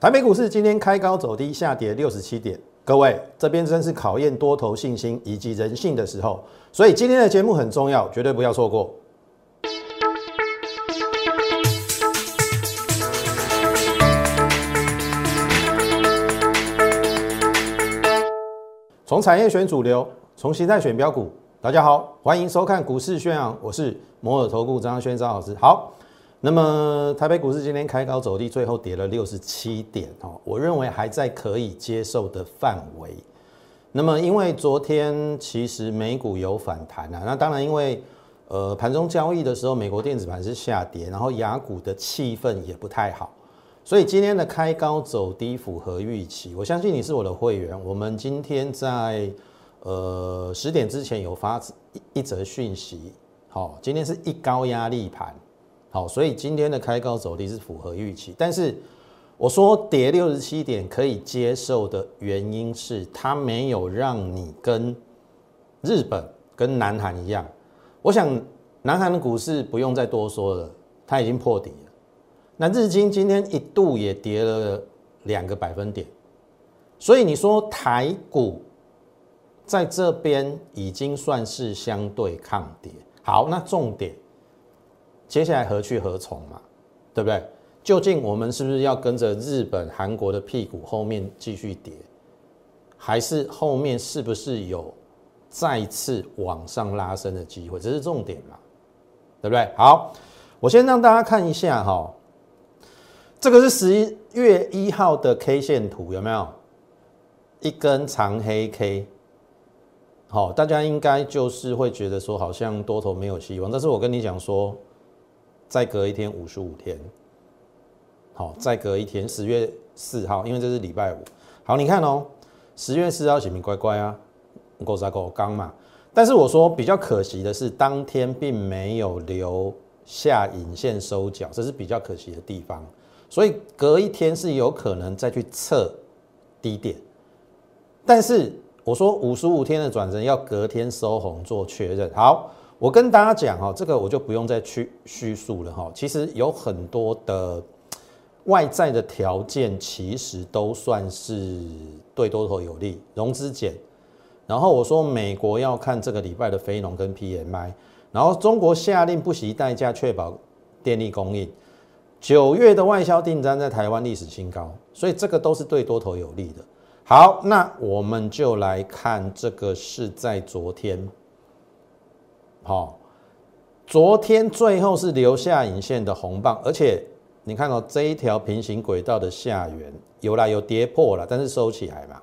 台北股市今天开高走低，下跌六十七点。各位，这边真是考验多头信心以及人性的时候，所以今天的节目很重要，绝对不要错过。从产业选主流，从形态选标股。大家好，欢迎收看股市宣扬，我是摩尔投顾张轩张老师。好。那么台北股市今天开高走低，最后跌了六十七点哦，我认为还在可以接受的范围。那么因为昨天其实美股有反弹啊，那当然因为呃盘中交易的时候，美国电子盘是下跌，然后雅股的气氛也不太好，所以今天的开高走低符合预期。我相信你是我的会员，我们今天在呃十点之前有发一一则讯息，好，今天是一高压力盘。好，所以今天的开高走低是符合预期，但是我说跌六十七点可以接受的原因是它没有让你跟日本跟南韩一样。我想南韩的股市不用再多说了，它已经破底了。那日经今天一度也跌了两个百分点，所以你说台股在这边已经算是相对抗跌。好，那重点。接下来何去何从嘛？对不对？究竟我们是不是要跟着日本、韩国的屁股后面继续跌，还是后面是不是有再次往上拉升的机会？这是重点嘛？对不对？好，我先让大家看一下哈，这个是十一月一号的 K 线图，有没有一根长黑 K？好，大家应该就是会觉得说，好像多头没有希望。但是我跟你讲说。再隔一天五十五天，好，再隔一天十月四号，因为这是礼拜五。好，你看哦，十月四号写明乖乖啊，狗杂狗刚嘛。但是我说比较可惜的是，当天并没有留下引线收脚，这是比较可惜的地方。所以隔一天是有可能再去测低点，但是我说五十五天的转折要隔天收红做确认。好。我跟大家讲哈，这个我就不用再去叙述了哈。其实有很多的外在的条件，其实都算是对多头有利，融资减。然后我说美国要看这个礼拜的非农跟 PMI，然后中国下令不惜代价确保电力供应。九月的外销订单在台湾历史新高，所以这个都是对多头有利的。好，那我们就来看这个是在昨天。好，昨天最后是留下影线的红棒，而且你看到这一条平行轨道的下缘有啦，有跌破了，但是收起来嘛。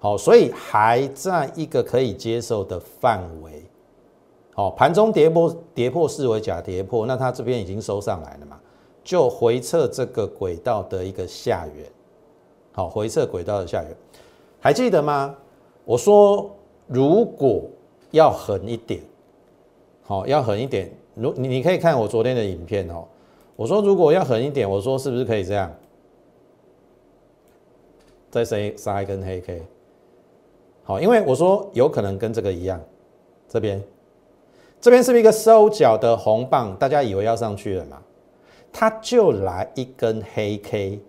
好，所以还在一个可以接受的范围。好，盘中跌破跌破视为假跌破，那它这边已经收上来了嘛，就回测这个轨道的一个下缘。好，回测轨道的下缘，还记得吗？我说如果要狠一点。好，要狠一点。如你你可以看我昨天的影片哦。我说如果要狠一点，我说是不是可以这样？再杀杀一根黑 K。好，因为我说有可能跟这个一样，这边这边是不是一个收脚的红棒？大家以为要上去了嘛？它就来一根黑 K，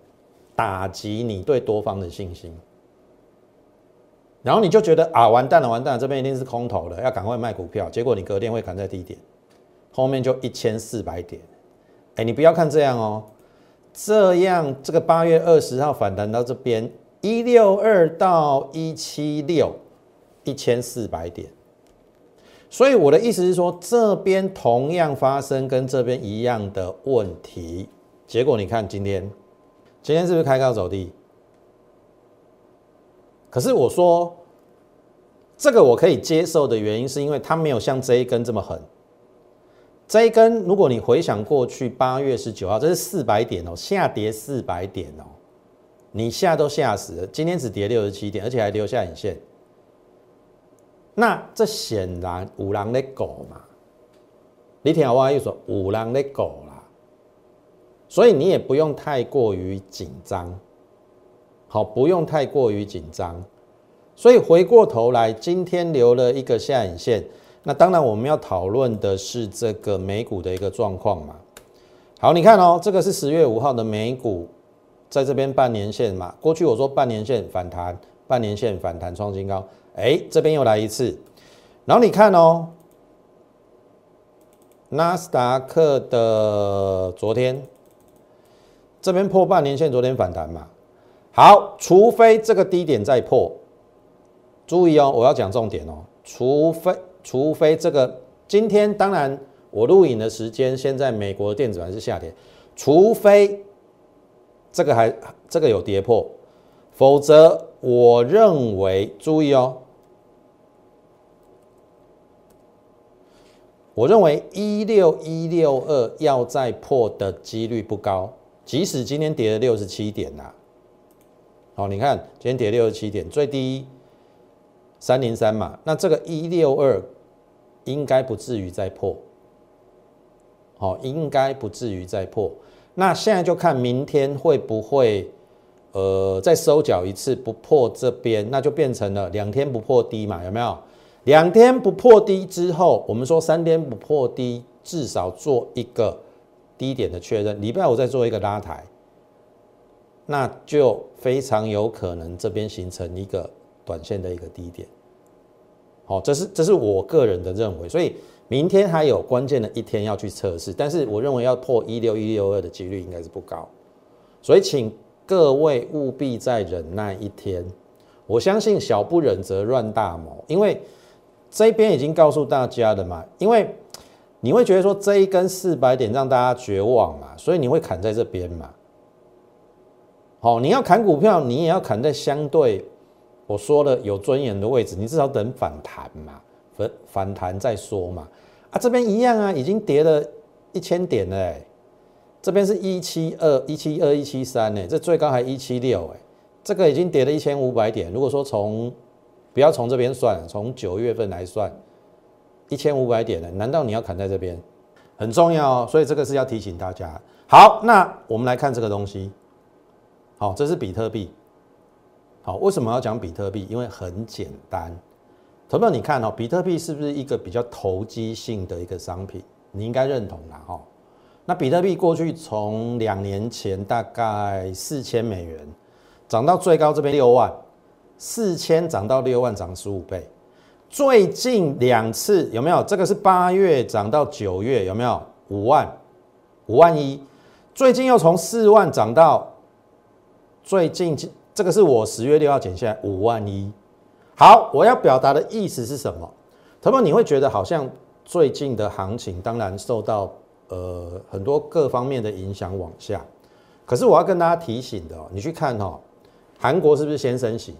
打击你对多方的信心。然后你就觉得啊，完蛋了，完蛋了，这边一定是空头了，要赶快卖股票。结果你隔天会砍在低点，后面就一千四百点。哎，你不要看这样哦，这样这个八月二十号反弹到这边一六二到一七六，一千四百点。所以我的意思是说，这边同样发生跟这边一样的问题。结果你看今天，今天是不是开高走低？可是我说，这个我可以接受的原因，是因为它没有像这一根这么狠。这一根，如果你回想过去八月十九号，这是四百点哦，下跌四百点哦，你吓都吓死了。今天只跌六十七点，而且还留下影线。那这显然五郎的狗嘛，你听我意思，五郎的狗啦，所以你也不用太过于紧张。好，不用太过于紧张。所以回过头来，今天留了一个下影线。那当然，我们要讨论的是这个美股的一个状况嘛。好，你看哦，这个是十月五号的美股在这边半年线嘛，过去我说半年线反弹，半年线反弹创新高，哎，这边又来一次，然后你看哦，纳斯达克的昨天这边破半年线，昨天反弹嘛，好，除非这个低点再破，注意哦，我要讲重点哦，除非除非这个今天当然我录影的时间，现在美国电子盘是下跌，除非。这个还这个有跌破，否则我认为注意哦，我认为一六一六二要再破的几率不高，即使今天跌了六十七点呐，好，你看今天跌六十七点，最低三零三嘛，那这个一六二应该不至于再破，好，应该不至于再破。那现在就看明天会不会，呃，再收脚一次不破这边，那就变成了两天不破低嘛，有没有？两天不破低之后，我们说三天不破低，至少做一个低点的确认。礼拜五再做一个拉抬，那就非常有可能这边形成一个短线的一个低点。好，这是这是我个人的认为，所以。明天还有关键的一天要去测试，但是我认为要破一六一六二的几率应该是不高，所以请各位务必再忍耐一天。我相信小不忍则乱大谋，因为这边已经告诉大家了嘛，因为你会觉得说这一根四百点让大家绝望嘛，所以你会砍在这边嘛。好，你要砍股票，你也要砍在相对我说的有尊严的位置，你至少等反弹嘛，反反弹再说嘛。啊，这边一样啊，已经跌了一千点了，这边是一七二、一七二、一七三呢，这最高还一七六哎，这个已经跌了一千五百点。如果说从不要从这边算，从九月份来算，一千五百点了，难道你要砍在这边？很重要哦，所以这个是要提醒大家。好，那我们来看这个东西。好，这是比特币。好，为什么要讲比特币？因为很简单。投票，你看哦，比特币是不是一个比较投机性的一个商品？你应该认同啦，哈。那比特币过去从两年前大概四千美元，涨到最高这边六万，四千涨到六万，涨十五倍。最近两次有没有？这个是八月涨到九月，有没有？五万，五万一。最近又从四万涨到最近，这个是我十月六号减下来五万一。好，我要表达的意思是什么？他们你会觉得好像最近的行情当然受到呃很多各方面的影响往下，可是我要跟大家提醒的哦，你去看哦，韩国是不是先升息？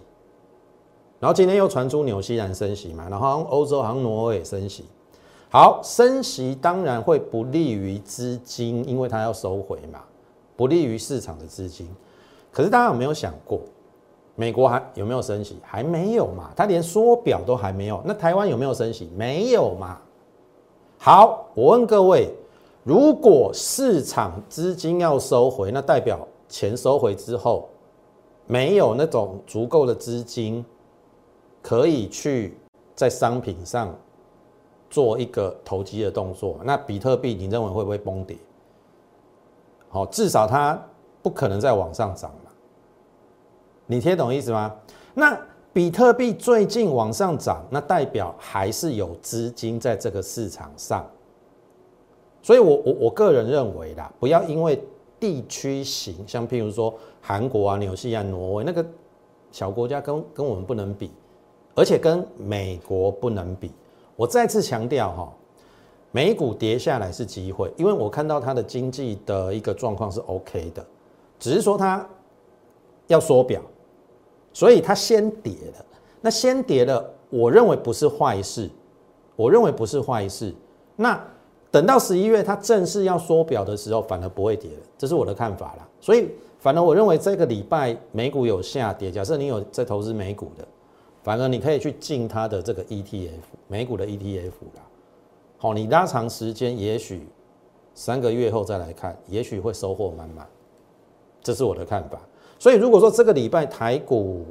然后今天又传出纽西兰升息嘛，然后欧洲好像挪威也升息。好，升息当然会不利于资金，因为它要收回嘛，不利于市场的资金。可是大家有没有想过？美国还有没有升息？还没有嘛，它连缩表都还没有。那台湾有没有升息？没有嘛。好，我问各位，如果市场资金要收回，那代表钱收回之后，没有那种足够的资金可以去在商品上做一个投机的动作，那比特币你认为会不会崩跌？好，至少它不可能再往上涨。你听懂意思吗？那比特币最近往上涨，那代表还是有资金在这个市场上。所以，我我我个人认为啦，不要因为地区型，像譬如说韩国啊、纽西兰、挪威那个小国家，跟跟我们不能比，而且跟美国不能比。我再次强调哈，美股跌下来是机会，因为我看到它的经济的一个状况是 OK 的，只是说它要缩表。所以它先跌了，那先跌了，我认为不是坏事，我认为不是坏事。那等到十一月它正式要缩表的时候，反而不会跌了，这是我的看法啦。所以，反而我认为这个礼拜美股有下跌，假设你有在投资美股的，反而你可以去进它的这个 ETF，美股的 ETF 啦。好，你拉长时间，也许三个月后再来看，也许会收获满满，这是我的看法。所以，如果说这个礼拜台股，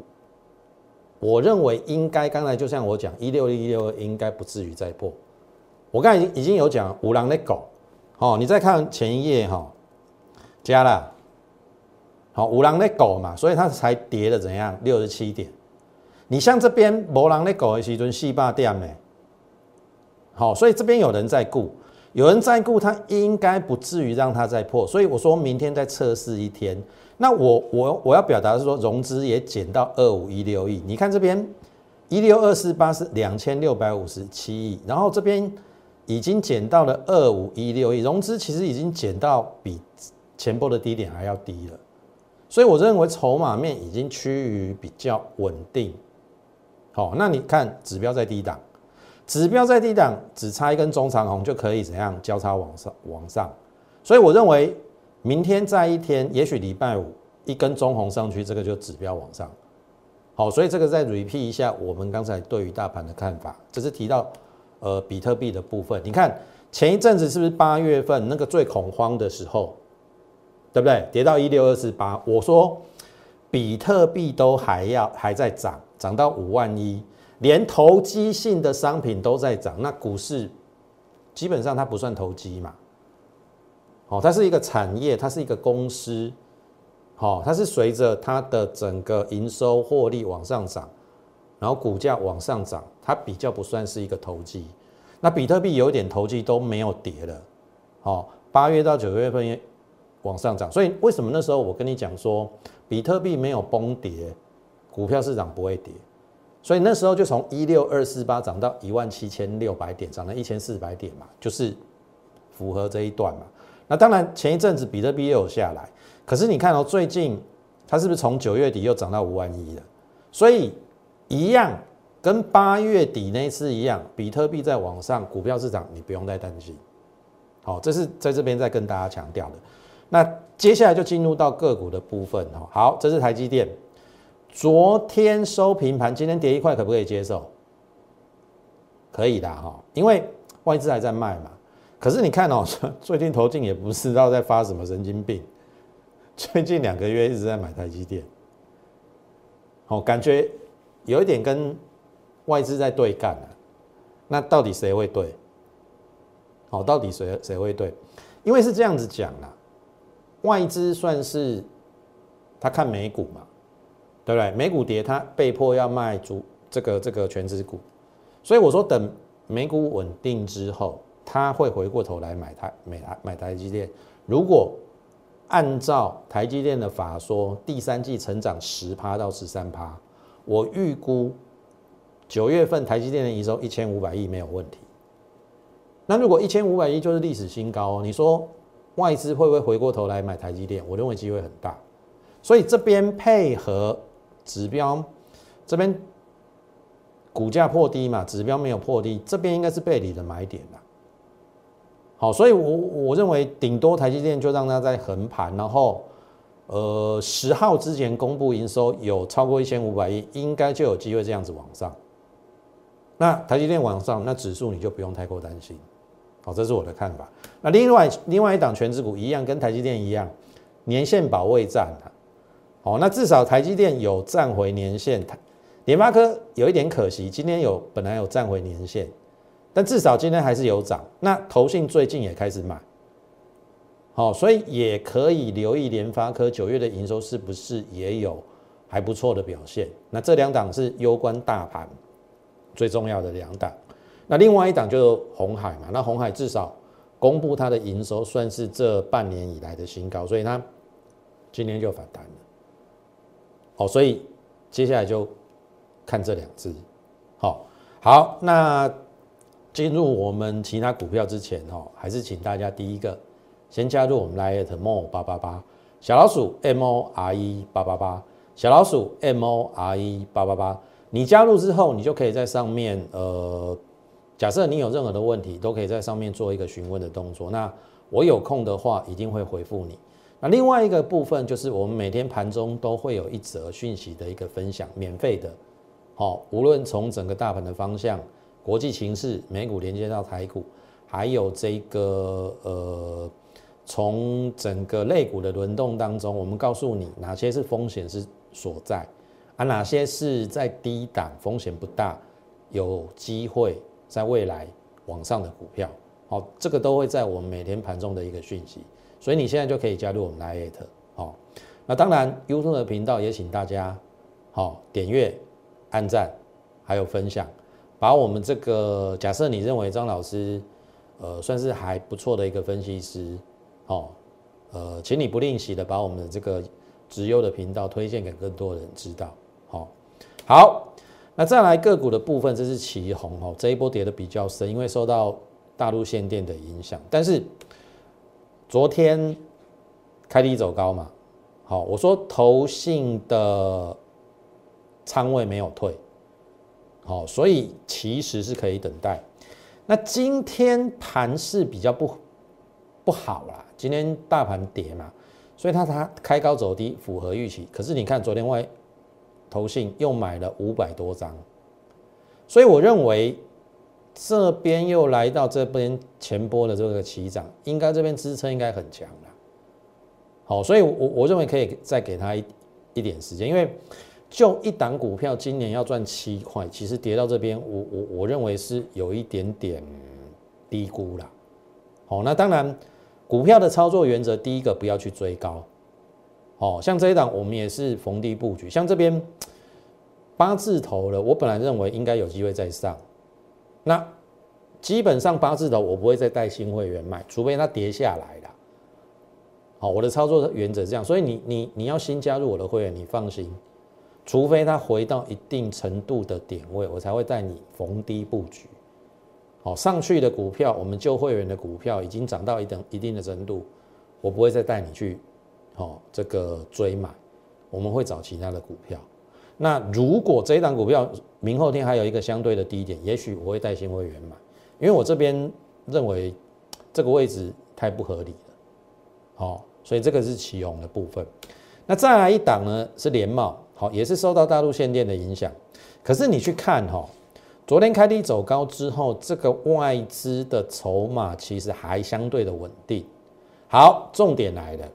我认为应该刚才就像我讲一六一六应该不至于再破。我刚才已经已经有讲五郎的狗，哦，你再看前一页哈，加了好，五郎的狗嘛，所以它才跌了怎样？六十七点。你像这边博狼的狗的时阵四八点呢，好，所以这边有人在顾，有人在顾，它应该不至于让它再破。所以我说明天再测试一天。那我我我要表达是说，融资也减到二五一六亿。你看这边一六二四八是两千六百五十七亿，然后这边已经减到了二五一六亿，融资其实已经减到比前波的低点还要低了。所以我认为筹码面已经趋于比较稳定。好，那你看指标在低档，指标在低档，只差一根中长红就可以怎样交叉往上往上。所以我认为明天再一天，也许礼拜五一根中红上去，这个就指标往上。好，所以这个再 repeat 一下我们刚才对于大盘的看法，这是提到呃比特币的部分。你看前一阵子是不是八月份那个最恐慌的时候，对不对？跌到一六二四八，我说比特币都还要还在涨。涨到五万一，连投机性的商品都在涨，那股市基本上它不算投机嘛？哦，它是一个产业，它是一个公司，好，它是随着它的整个营收获利往上涨，然后股价往上涨，它比较不算是一个投机。那比特币有一点投机都没有跌了，好，八月到九月份也往上涨，所以为什么那时候我跟你讲说比特币没有崩跌？股票市场不会跌，所以那时候就从一六二四八涨到一万七千六百点，涨了一千四百点嘛，就是符合这一段嘛。那当然前一阵子比特币又有下来，可是你看哦，最近它是不是从九月底又涨到五万一了？所以一样跟八月底那次一样，比特币在往上，股票市场你不用再担心。好，这是在这边再跟大家强调的。那接下来就进入到个股的部分哈。好，这是台积电。昨天收平盘，今天跌一块，可不可以接受？可以的哈，因为外资还在卖嘛。可是你看哦，最近投进也不知道在发什么神经病，最近两个月一直在买台积电，哦，感觉有一点跟外资在对干了。那到底谁会对？哦，到底谁谁会对？因为是这样子讲啦，外资算是他看美股嘛。对不对？美股跌，他被迫要卖主这个这个全值股，所以我说等美股稳定之后，他会回过头来买台美台买台积电。如果按照台积电的法说，第三季成长十趴到十三趴，我预估九月份台积电的营收一千五百亿没有问题。那如果一千五百亿就是历史新高，你说外资会不会回过头来买台积电？我认为机会很大。所以这边配合。指标这边股价破低嘛，指标没有破低，这边应该是背离的买点了。好，所以我我认为顶多台积电就让它在横盘，然后呃十号之前公布营收有超过一千五百亿，应该就有机会这样子往上。那台积电往上，那指数你就不用太过担心。好，这是我的看法。那另外另外一档全指股一样，跟台积电一样，年线保卫战啊。好，那至少台积电有站回年线，台联发科有一点可惜，今天有本来有站回年线，但至少今天还是有涨。那投信最近也开始买，好，所以也可以留意联发科九月的营收是不是也有还不错的表现。那这两档是攸关大盘最重要的两档。那另外一档就是红海嘛，那红海至少公布它的营收算是这半年以来的新高，所以它今天就反弹了。好，所以接下来就看这两只。好，好，那进入我们其他股票之前，哦，还是请大家第一个先加入我们 Lite More 八八八小老鼠 M O R E 八八八小老鼠 M O R E 八八八。你加入之后，你就可以在上面，呃，假设你有任何的问题，都可以在上面做一个询问的动作。那我有空的话，一定会回复你。那另外一个部分就是我们每天盘中都会有一则讯息的一个分享，免费的，好，无论从整个大盘的方向、国际形势、美股连接到台股，还有这个呃，从整个类股的轮动当中，我们告诉你哪些是风险是所在，啊，哪些是在低档风险不大，有机会在未来往上的股票，好，这个都会在我们每天盘中的一个讯息。所以你现在就可以加入我们 Lite，好，那当然，YouTube 的频道也请大家好点阅、按赞，还有分享，把我们这个假设你认为张老师呃算是还不错的一个分析师，哦，呃，请你不吝惜的把我们的这个直优的频道推荐给更多人知道。好，好，那再来个股的部分，这是旗红哦，这一波跌的比较深，因为受到大陆限电的影响，但是昨天开低走高嘛，好，我说投信的仓位没有退，好，所以其实是可以等待。那今天盘势比较不不好啦，今天大盘跌嘛，所以它它开高走低，符合预期。可是你看昨天外。投信又买了五百多张，所以我认为这边又来到这边前波的这个起涨，应该这边支撑应该很强了。好，所以我我认为可以再给他一一点时间，因为就一档股票今年要赚七块，其实跌到这边，我我我认为是有一点点低估了。好，那当然股票的操作原则，第一个不要去追高。哦，像这一档我们也是逢低布局，像这边八字头了，我本来认为应该有机会再上，那基本上八字头我不会再带新会员买，除非它跌下来了。好，我的操作原则这样，所以你你你要新加入我的会员，你放心，除非它回到一定程度的点位，我才会带你逢低布局。好，上去的股票，我们旧会员的股票已经涨到一等一定的程度，我不会再带你去。哦，这个追买，我们会找其他的股票。那如果这一档股票明后天还有一个相对的低点，也许我会带新会员买，因为我这边认为这个位置太不合理了。好，所以这个是旗宏的部分。那再来一档呢是联茂，好，也是受到大陆限电的影响。可是你去看哈，昨天开低走高之后，这个外资的筹码其实还相对的稳定。好，重点来了。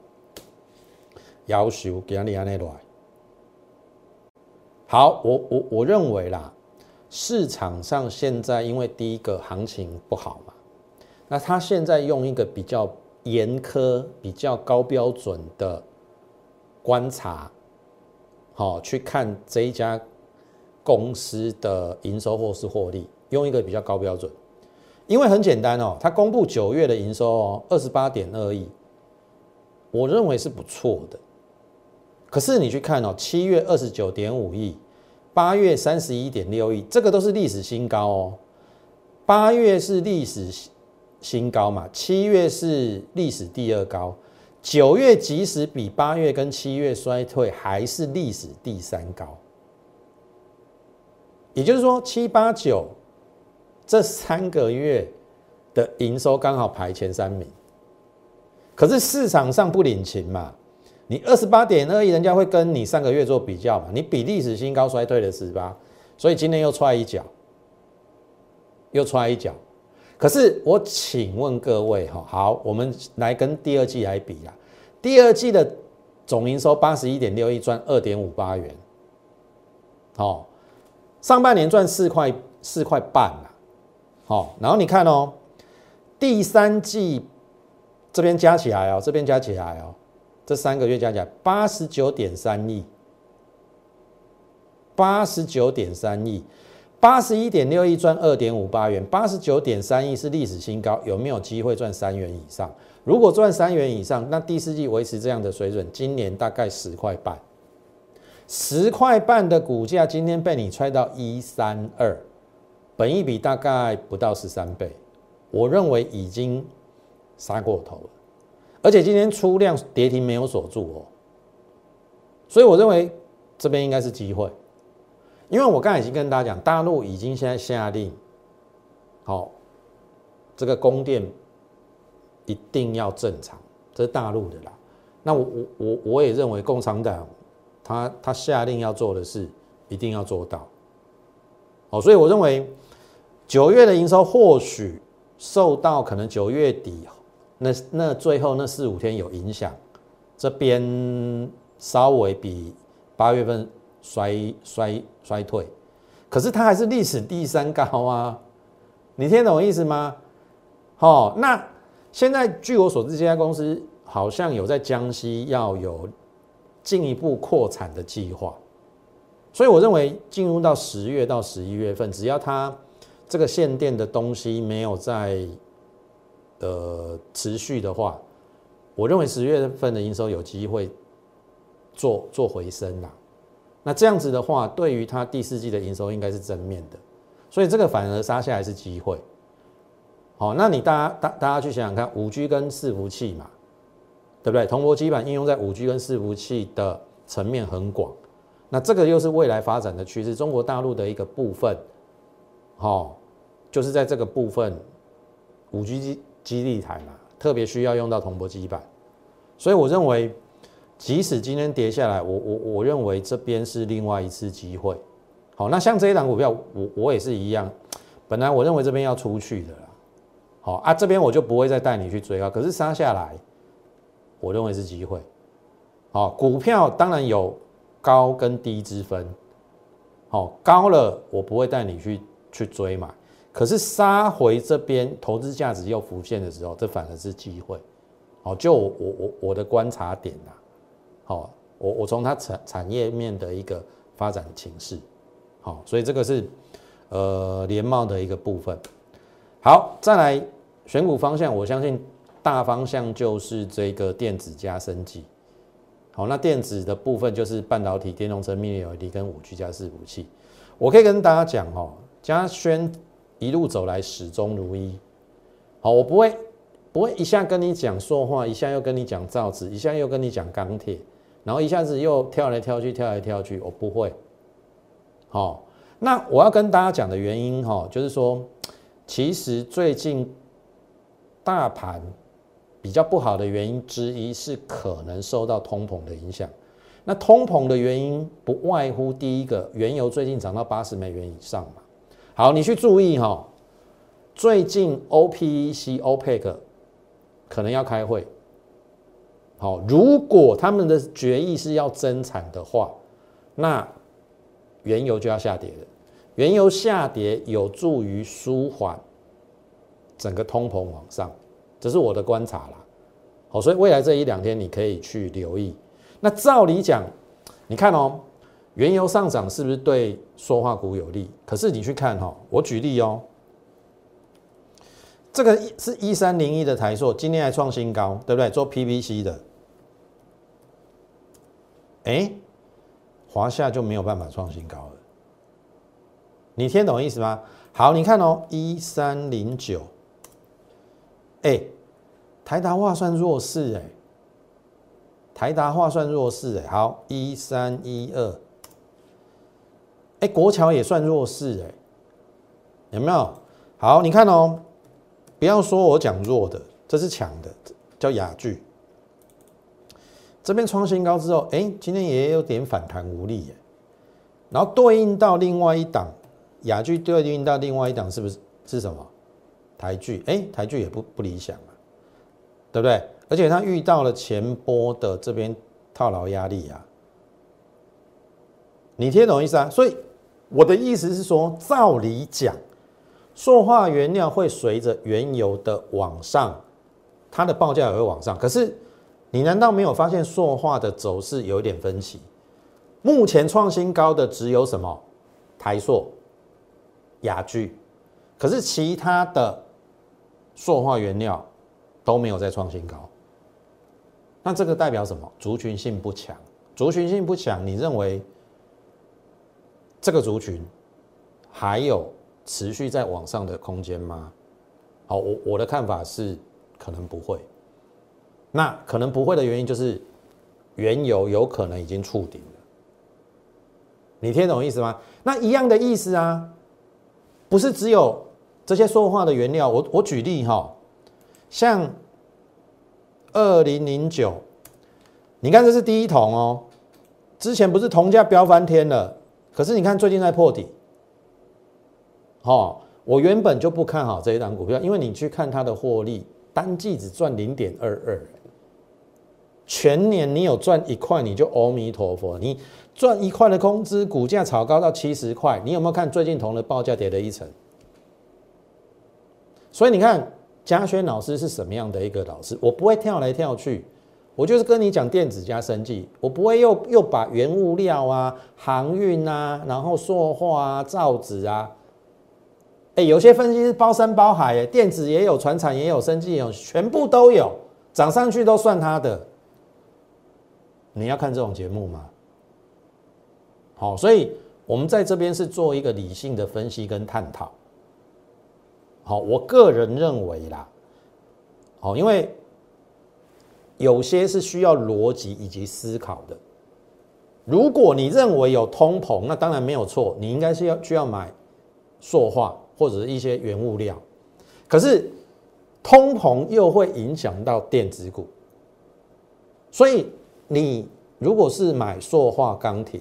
要求给你安内来。好，我我我认为啦，市场上现在因为第一个行情不好嘛，那他现在用一个比较严苛、比较高标准的观察，好去看这一家公司的营收或是获利，用一个比较高标准，因为很简单哦，他公布九月的营收哦，二十八点二亿，我认为是不错的。可是你去看哦，七月二十九点五亿，八月三十一点六亿，这个都是历史新高哦。八月是历史新高嘛，七月是历史第二高，九月即使比八月跟七月衰退，还是历史第三高。也就是说，七八九这三个月的营收刚好排前三名，可是市场上不领情嘛。你二十八点二亿，人家会跟你上个月做比较嘛？你比历史新高衰退了十八，所以今天又踹一脚，又踹一脚。可是我请问各位哈，好，我们来跟第二季来比啊。第二季的总营收八十一点六亿，赚二点五八元，好，上半年赚四块四块半了，好，然后你看哦，第三季这边加起来哦，这边加起来哦。这三个月加起来八十九点三亿，八十九点三亿，八十一点六亿赚二点五八元，八十九点三亿是历史新高，有没有机会赚三元以上？如果赚三元以上，那第四季维持这样的水准，今年大概十块半，十块半的股价今天被你踹到一三二，本一比大概不到十三倍，我认为已经杀过头了。而且今天出量跌停没有锁住哦，所以我认为这边应该是机会，因为我刚才已经跟大家讲，大陆已经现在下令，好，这个供电一定要正常，这是大陆的啦。那我我我我也认为共产党他他下令要做的事一定要做到，哦，所以我认为九月的营收或许受到可能九月底。那那最后那四五天有影响，这边稍微比八月份衰衰衰退，可是它还是历史第三高啊！你听懂我意思吗？好，那现在据我所知，这家公司好像有在江西要有进一步扩产的计划。所以我认为进入到十月到十一月份，只要它这个限电的东西没有在呃持续的话，我认为十月份的营收有机会做做回升啦。那这样子的话，对于它第四季的营收应该是正面的，所以这个反而杀下来是机会。好，那你大家大大家去想想看，五 G 跟伺服器嘛，对不对？铜箔基板应用在五 G 跟伺服器的层面很广，那这个又是未来发展的趋势。中国大陆的一个部分，好，就是在这个部分五 G 基基地台嘛，特别需要用到铜箔基板，所以我认为。即使今天跌下来，我我我认为这边是另外一次机会。好，那像这一档股票，我我也是一样。本来我认为这边要出去的啦，好啊，这边我就不会再带你去追高。可是杀下来，我认为是机会。好，股票当然有高跟低之分。好，高了我不会带你去去追嘛。可是杀回这边，投资价值又浮现的时候，这反而是机会。好，就我我我的观察点呐。好，我我从它产产业面的一个发展情势，好，所以这个是呃联茂的一个部分。好，再来选股方向，我相信大方向就是这个电子加升级。好，那电子的部分就是半导体、电动车、mini LED 跟五 G 加伺服器。我可以跟大家讲哦，嘉轩一路走来始终如一。好，我不会不会一下跟你讲说话，一下又跟你讲造纸，一下又跟你讲钢铁。然后一下子又跳来跳去，跳来跳去，我不会。好，那我要跟大家讲的原因哈，就是说，其实最近大盘比较不好的原因之一是可能受到通膨的影响。那通膨的原因不外乎第一个，原油最近涨到八十美元以上嘛。好，你去注意哈，最近 OPEC、OPEC 可能要开会。好，如果他们的决议是要增产的话，那原油就要下跌了。原油下跌有助于舒缓整个通膨往上，这是我的观察啦。好，所以未来这一两天你可以去留意。那照理讲，你看哦，原油上涨是不是对塑化股有利？可是你去看哈，我举例哦，这个是一三零一的台塑，今天还创新高，对不对？做 PVC 的。哎，华夏就没有办法创新高了。你听懂意思吗？好，你看哦，一三零九，哎，台达化算弱势哎，台达化算弱势哎，好，一三一二，哎，国桥也算弱势哎，有没有？好，你看哦，不要说我讲弱的，这是强的，叫雅聚。这边创新高之后，哎，今天也有点反弹无力耶。然后对应到另外一档雅剧，对应到另外一档是不是是什么台剧？哎，台剧也不不理想啊，对不对？而且它遇到了前波的这边套牢压力啊。你听懂意思啊？所以我的意思是说，照理讲，塑化原料会随着原油的往上，它的报价也会往上，可是。你难道没有发现塑化的走势有一点分歧？目前创新高的只有什么台塑、雅聚，可是其他的塑化原料都没有再创新高。那这个代表什么？族群性不强。族群性不强，你认为这个族群还有持续在往上的空间吗？好，我我的看法是可能不会。那可能不会的原因就是，原油有可能已经触顶了。你听懂意思吗？那一样的意思啊，不是只有这些说话的原料。我我举例哈，像二零零九，你看这是第一桶哦，之前不是铜价飙翻天了，可是你看最近在破底。哦，我原本就不看好这一档股票，因为你去看它的获利，单季只赚零点二二。全年你有赚一块，你就阿弥陀佛。你赚一块的工资，股价炒高到七十块，你有没有看最近铜的报价跌了一层？所以你看嘉轩老师是什么样的一个老师？我不会跳来跳去，我就是跟你讲电子加生技，我不会又又把原物料啊、航运啊，然后塑化啊、造纸啊，哎，有些分析是包山包海，哎，电子也有，船产也有，生技也有，全部都有，涨上去都算它的。你要看这种节目吗？好，所以我们在这边是做一个理性的分析跟探讨。好，我个人认为啦，好，因为。有些是需要逻辑以及思考的。如果你认为有通膨，那当然没有错，你应该是要需要买塑化或者是一些原物料。可是通膨又会影响到电子股，所以你如果是买塑化钢铁，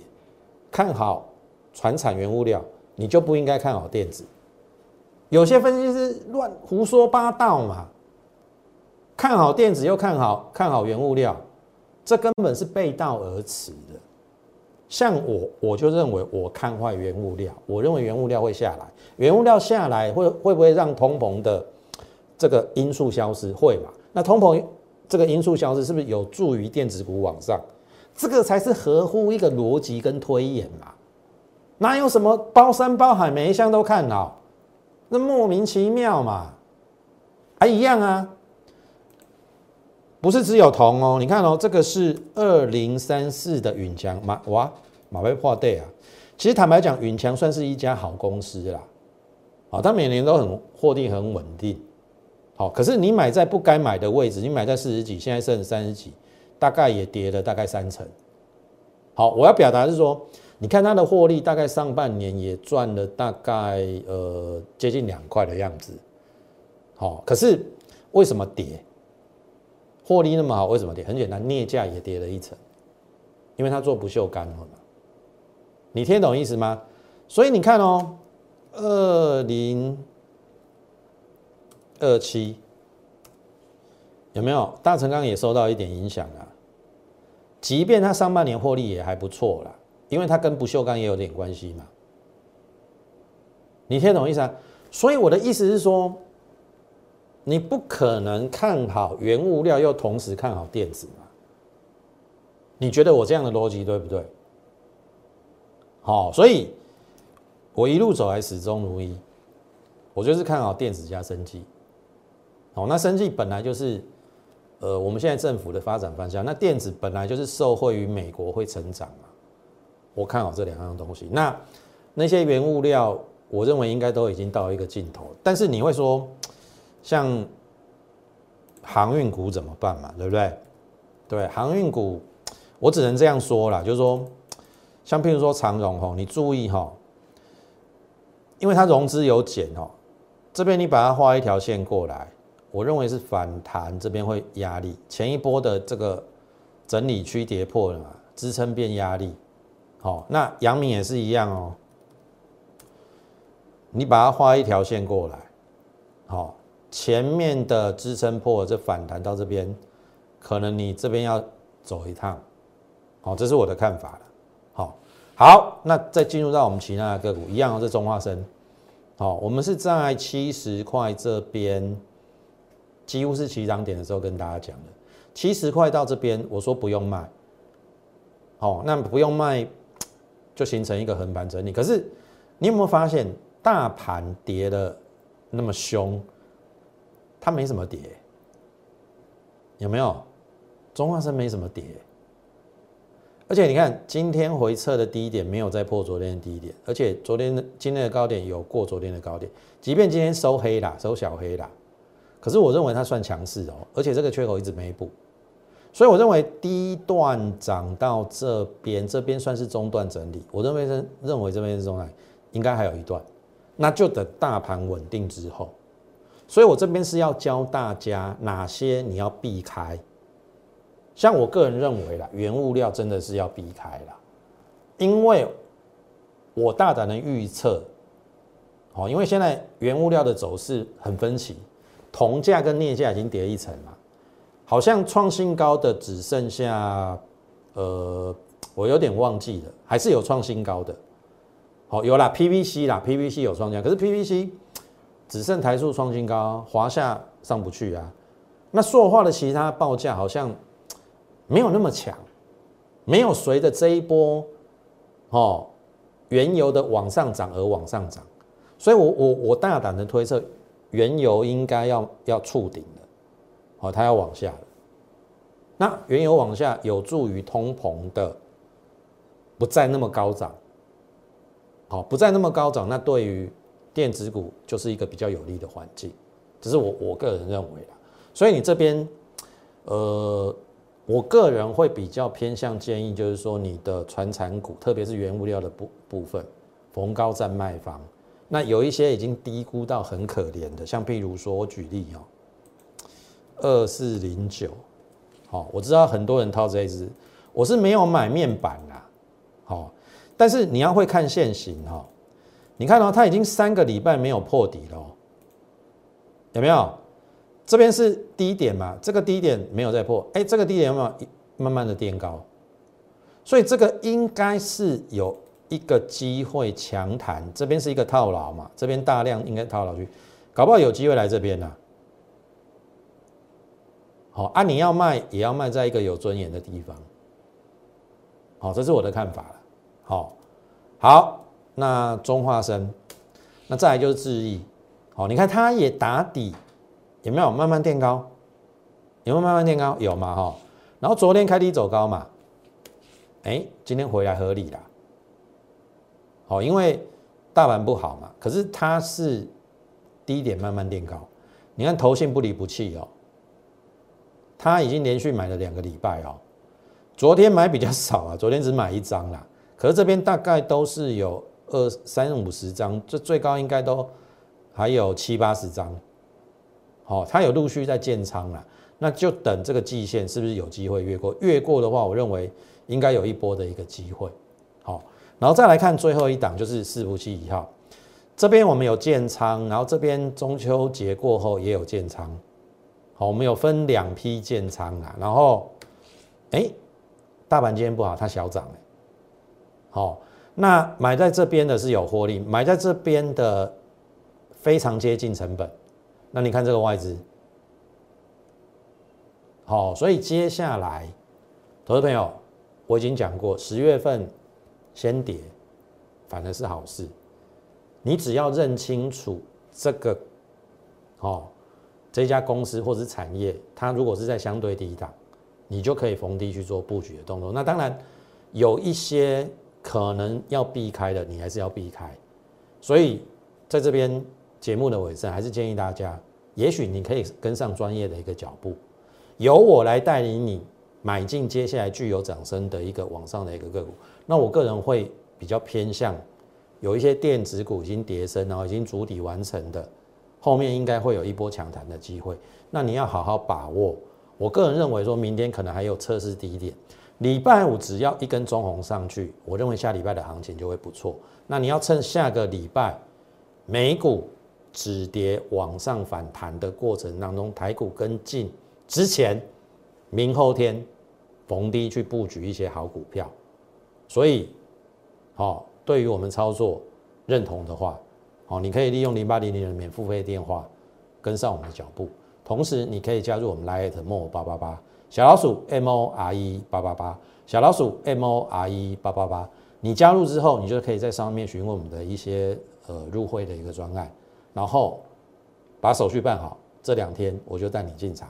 看好船产原物料，你就不应该看好电子。有些分析师乱胡说八道嘛。看好电子又看好看好原物料，这根本是背道而驰的。像我，我就认为我看坏原物料，我认为原物料会下来，原物料下来会会不会让通膨的这个因素消失？会嘛？那通膨这个因素消失，是不是有助于电子股往上？这个才是合乎一个逻辑跟推演嘛？哪有什么包山包海每一项都看好？那莫名其妙嘛？还一样啊。不是只有铜哦，你看哦，这个是二零三四的允强马哇马威破对啊。其实坦白讲，允强算是一家好公司啦，啊，它每年都很获利很稳定。好，可是你买在不该买的位置，你买在四十几，现在剩三十几，大概也跌了大概三成。好，我要表达是说，你看它的获利，大概上半年也赚了大概呃接近两块的样子。好，可是为什么跌？获利那么好，为什么跌？很简单，镍价也跌了一层，因为它做不锈钢了嘛。你听懂意思吗？所以你看哦，二零二七有没有大成钢也受到一点影响啊？即便它上半年获利也还不错啦，因为它跟不锈钢也有点关系嘛。你听懂意思啊？所以我的意思是说。你不可能看好原物料又同时看好电子嘛？你觉得我这样的逻辑对不对？好，所以我一路走来始终如一，我就是看好电子加生技。好，那生技本来就是呃我们现在政府的发展方向，那电子本来就是受惠于美国会成长嘛，我看好这两样东西。那那些原物料，我认为应该都已经到一个尽头，但是你会说。像航运股怎么办嘛？对不对？对，航运股，我只能这样说啦，就是说，像譬如说长荣吼，你注意哈，因为它融资有减哦，这边你把它画一条线过来，我认为是反弹这边会压力，前一波的这个整理区跌破了嘛，支撑变压力，好，那阳明也是一样哦，你把它画一条线过来，好。前面的支撑破，这反弹到这边，可能你这边要走一趟，好，这是我的看法了。好，好，那再进入到我们其他的个股，一样是中化生，好，我们是在七十块这边，几乎是起涨点的时候跟大家讲的，七十块到这边，我说不用卖，好，那不用卖，就形成一个横盘整理。可是你有没有发现，大盘跌的那么凶？它没什么跌，有没有？中化生没什么跌，而且你看今天回撤的低点没有再破昨天的低点，而且昨天的今天的高点有过昨天的高点，即便今天收黑啦，收小黑啦，可是我认为它算强势哦，而且这个缺口一直没补，所以我认为低段涨到这边，这边算是中段整理，我认为认认为这边是中段，应该还有一段，那就等大盘稳定之后。所以我这边是要教大家哪些你要避开，像我个人认为啦，原物料真的是要避开啦，因为我大胆的预测，哦，因为现在原物料的走势很分歧，铜价跟镍价已经跌一层了，好像创新高的只剩下，呃，我有点忘记了，还是有创新高的，好，有啦 PVC 啦，PVC 有创新高可是 PVC。只剩台塑创新高，华夏上不去啊。那塑化的其他报价好像没有那么强，没有随着这一波哦原油的往上涨而往上涨，所以我我我大胆的推测，原油应该要要触顶了，好，它要往下。那原油往下有助于通膨的不再那么高涨，好，不再那么高涨，那对于电子股就是一个比较有利的环境，只是我我个人认为啊。所以你这边，呃，我个人会比较偏向建议，就是说你的传产股，特别是原物料的部部分，逢高占卖方。那有一些已经低估到很可怜的，像譬如说我举例哦，二四零九，好，我知道很多人套这一支，我是没有买面板啦，好，但是你要会看线型哈。你看到它已经三个礼拜没有破底了，有没有？这边是低点嘛？这个低点没有再破，哎，这个低点有没有慢慢的垫高？所以这个应该是有一个机会强弹。这边是一个套牢嘛？这边大量应该套牢去，搞不好有机会来这边呢。好啊，你要卖也要卖在一个有尊严的地方。好，这是我的看法了。好，好。那中化生，那再来就是智毅，好，你看它也打底，有没有慢慢垫高？有没有慢慢垫高？有嘛哈？然后昨天开低走高嘛，哎，今天回来合理啦。好，因为大盘不好嘛，可是它是低点慢慢垫高，你看头信不离不弃哦，它已经连续买了两个礼拜哦，昨天买比较少啊，昨天只买一张啦，可是这边大概都是有。二三五十张，这最高应该都还有七八十张，好，它有陆续在建仓了，那就等这个季线是不是有机会越过？越过的话，我认为应该有一波的一个机会，好，然后再来看最后一档，就是四福七一号，这边我们有建仓，然后这边中秋节过后也有建仓，好，我们有分两批建仓啊，然后，哎，大盘今天不好，它小涨好。那买在这边的是有获利，买在这边的非常接近成本。那你看这个外资，好，所以接下来，投资朋友，我已经讲过，十月份先跌，反而是好事。你只要认清楚这个，哦，这家公司或者产业，它如果是在相对低档，你就可以逢低去做布局的动作。那当然有一些。可能要避开的，你还是要避开。所以在这边节目的尾声，还是建议大家，也许你可以跟上专业的一个脚步，由我来带领你买进接下来具有涨升的一个往上的一个个股。那我个人会比较偏向有一些电子股已经跌升，然后已经筑底完成的，后面应该会有一波强弹的机会。那你要好好把握。我个人认为，说明天可能还有测试低点。礼拜五只要一根中红上去，我认为下礼拜的行情就会不错。那你要趁下个礼拜美股止跌往上反弹的过程当中，台股跟进之前，明后天逢低去布局一些好股票。所以，好，对于我们操作认同的话，好，你可以利用零八零零的免付费电话跟上我们的脚步，同时你可以加入我们 Lite m o 八八八。小老鼠 M O R E 八八八，小老鼠 M O R E 八八八，你加入之后，你就可以在上面询问我们的一些呃入会的一个专案，然后把手续办好，这两天我就带你进场。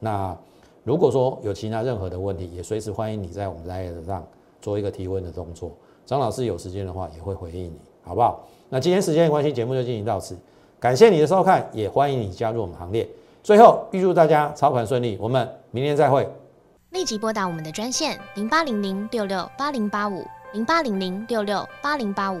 那如果说有其他任何的问题，也随时欢迎你在我们 Line 上做一个提问的动作。张老师有时间的话也会回应你，好不好？那今天时间的关系，节目就进行到此，感谢你的收看，也欢迎你加入我们行列。最后预祝大家操盘顺利，我们。明天再会。立即拨打我们的专线零八零零六六八零八五零八零零六六八零八五